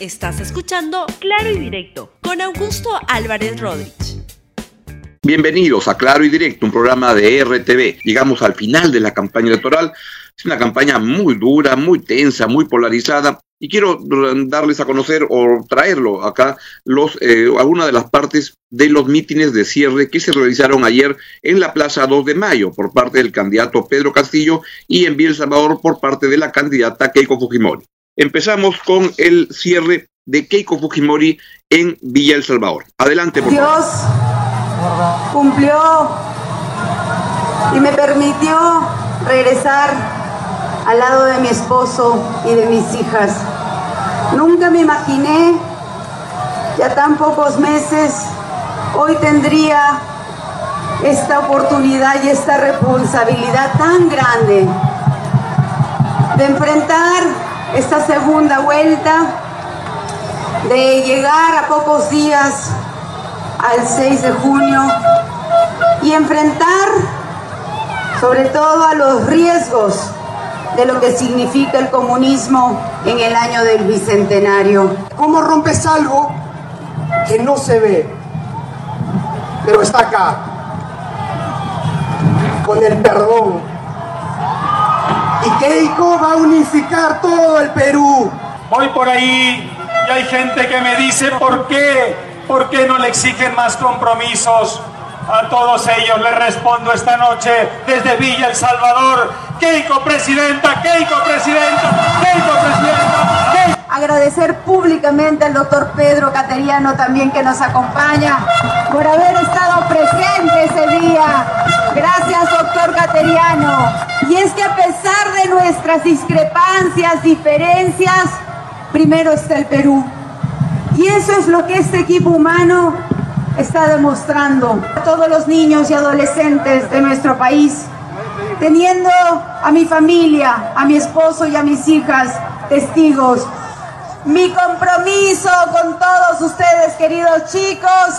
Estás escuchando Claro y Directo con Augusto Álvarez Rodríguez. Bienvenidos a Claro y Directo, un programa de RTV. Llegamos al final de la campaña electoral. Es una campaña muy dura, muy tensa, muy polarizada. Y quiero darles a conocer o traerlo acá los eh, algunas de las partes de los mítines de cierre que se realizaron ayer en la Plaza 2 de Mayo por parte del candidato Pedro Castillo y en Biel Salvador por parte de la candidata Keiko Fujimori. Empezamos con el cierre de Keiko Fujimori en Villa El Salvador. Adelante, por Dios cumplió y me permitió regresar al lado de mi esposo y de mis hijas. Nunca me imaginé ya tan pocos meses hoy tendría esta oportunidad y esta responsabilidad tan grande de enfrentar esta segunda vuelta, de llegar a pocos días al 6 de junio y enfrentar sobre todo a los riesgos de lo que significa el comunismo en el año del bicentenario. ¿Cómo rompes algo que no se ve, pero está acá? Con el perdón y Keiko va a unificar todo el Perú. Voy por ahí y hay gente que me dice, ¿por qué? ¿Por qué no le exigen más compromisos? A todos ellos les respondo esta noche desde Villa El Salvador. Keiko presidenta, Keiko presidenta, Keiko presidenta. Keiko. Agradecer públicamente al doctor Pedro Cateriano también que nos acompaña por haber estado presente ese día. Gracias, doctor Cateriano. Y es que a pesar de nuestras discrepancias, diferencias, primero está el Perú. Y eso es lo que este equipo humano está demostrando a todos los niños y adolescentes de nuestro país, teniendo a mi familia, a mi esposo y a mis hijas testigos. Mi compromiso con todos ustedes, queridos chicos,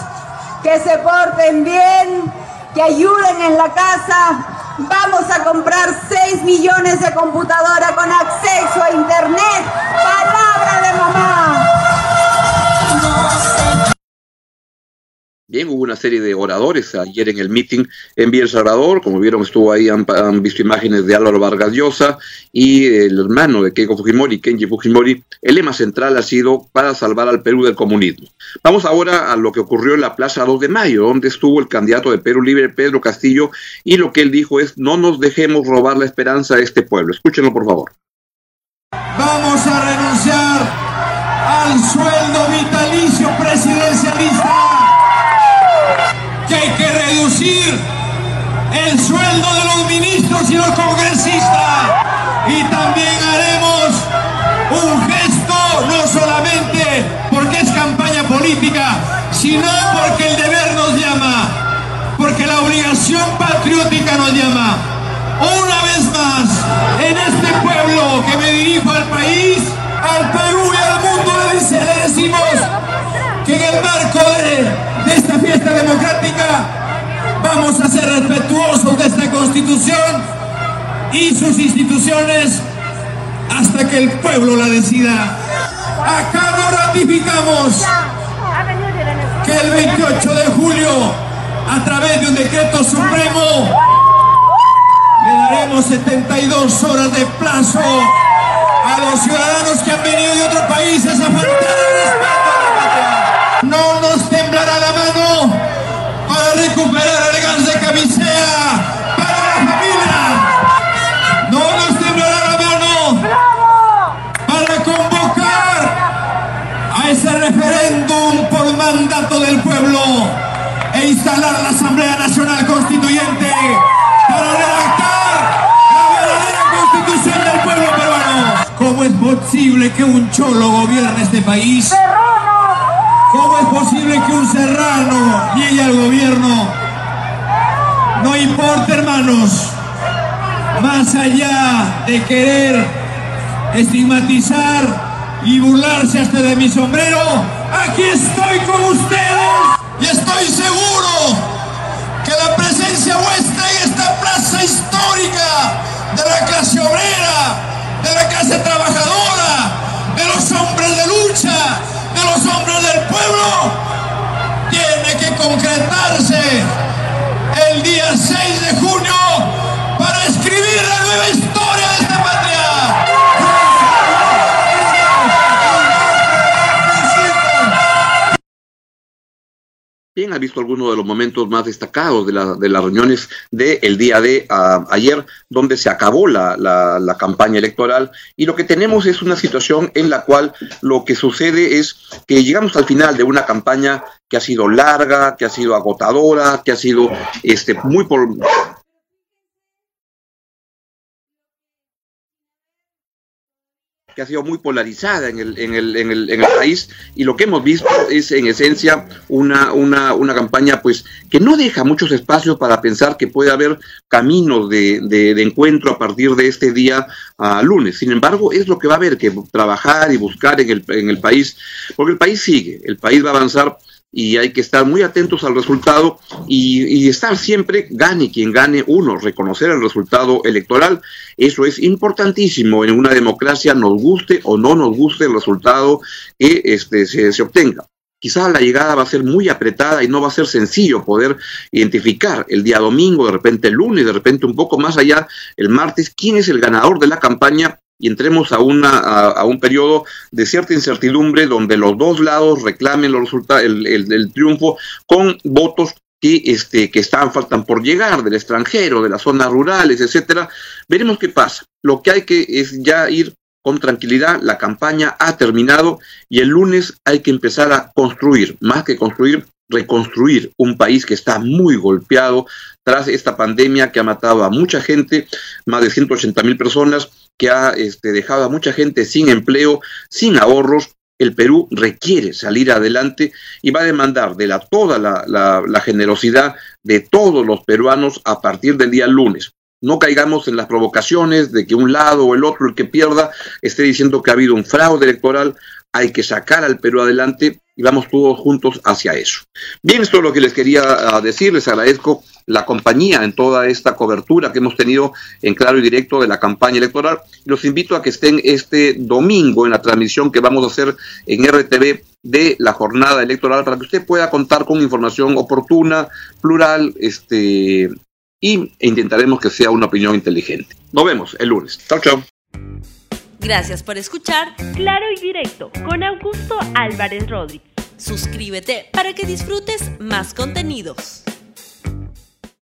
que se porten bien, que ayuden en la casa. Vamos a comprar 6 millones de computadoras con acceso hubo una serie de oradores ayer en el meeting en Villa Salvador. Como vieron, estuvo ahí, han, han, visto imágenes de Álvaro Vargas Llosa y el hermano de Keiko Fujimori, Kenji Fujimori. El lema central ha sido para salvar al Perú del comunismo. Vamos ahora a lo que ocurrió en la Plaza 2 de Mayo, donde estuvo el candidato de Perú Libre, Pedro Castillo, y lo que él dijo es: no nos dejemos robar la esperanza de este pueblo. Escúchenlo, por favor. Vamos a renunciar al sueldo vitalicio presidencialista Y también haremos un gesto, no solamente porque es campaña política, sino porque el deber nos llama, porque la obligación patriótica nos llama. Una vez más, en este pueblo que me dirijo al país, al Perú y al mundo, le decimos que en el marco de, de esta fiesta democrática vamos a ser respetuosos de esta constitución y sus instituciones hasta que el pueblo la decida. Acá no ratificamos que el 28 de julio, a través de un decreto supremo, le daremos 72 horas de plazo a los ciudadanos que han venido de otros países a faltar instalar la Asamblea Nacional Constituyente para redactar la verdadera constitución del pueblo peruano. ¿Cómo es posible que un cholo gobierne este país? ¿Cómo es posible que un serrano llegue al gobierno? No importa, hermanos, más allá de querer estigmatizar y burlarse hasta de mi sombrero, aquí estoy con ustedes y estoy seguro que la presencia vuestra en esta plaza histórica de la clase obrera, de la clase trabajadora, de los hombres de lucha, de los hombres del pueblo, tiene que concretarse el día 6 de junio para escribir Ha visto algunos de los momentos más destacados de, la, de las reuniones del día de uh, ayer, donde se acabó la, la, la, campaña electoral. Y lo que tenemos es una situación en la cual lo que sucede es que llegamos al final de una campaña que ha sido larga, que ha sido agotadora, que ha sido este, muy por, que ha sido muy polarizada en el, en el, en el, en el país y lo que hemos visto es en esencia una, una, una campaña pues que no deja muchos espacios para pensar que puede haber caminos de, de, de encuentro a partir de este día uh, lunes. Sin embargo, es lo que va a haber que trabajar y buscar en el, en el país, porque el país sigue, el país va a avanzar y hay que estar muy atentos al resultado y, estar siempre, gane quien gane uno, reconocer el resultado electoral. Eso es importantísimo en una democracia, nos guste o no nos guste el resultado que este, se, se obtenga. Quizás la llegada va a ser muy apretada y no va a ser sencillo poder identificar el día domingo, de repente el lunes, de repente un poco más allá, el martes, quién es el ganador de la campaña y entremos a, una, a, un periodo de cierta incertidumbre donde los dos lados reclamen los resultados, el, el, el triunfo con votos que, este, que están, faltan por llegar del extranjero, de las zonas rurales, etcétera. Veremos qué pasa. Lo que hay que es ya ir con tranquilidad, la campaña ha terminado y el lunes hay que empezar a construir, más que construir, reconstruir un país que está muy golpeado tras esta pandemia que ha matado a mucha gente, más de 180 mil personas, que ha este, dejado a mucha gente sin empleo, sin ahorros. El Perú requiere salir adelante y va a demandar de la, toda la, la, la generosidad de todos los peruanos a partir del día lunes. No caigamos en las provocaciones de que un lado o el otro, el que pierda, esté diciendo que ha habido un fraude electoral. Hay que sacar al Perú adelante y vamos todos juntos hacia eso. Bien, esto es lo que les quería uh, decir. Les agradezco la compañía en toda esta cobertura que hemos tenido en claro y directo de la campaña electoral. Los invito a que estén este domingo en la transmisión que vamos a hacer en RTV de la jornada electoral para que usted pueda contar con información oportuna, plural, este, y intentaremos que sea una opinión inteligente. Nos vemos el lunes. Chao, chao. Gracias por escuchar Claro y Directo con Augusto Álvarez Rodríguez. Suscríbete para que disfrutes más contenidos.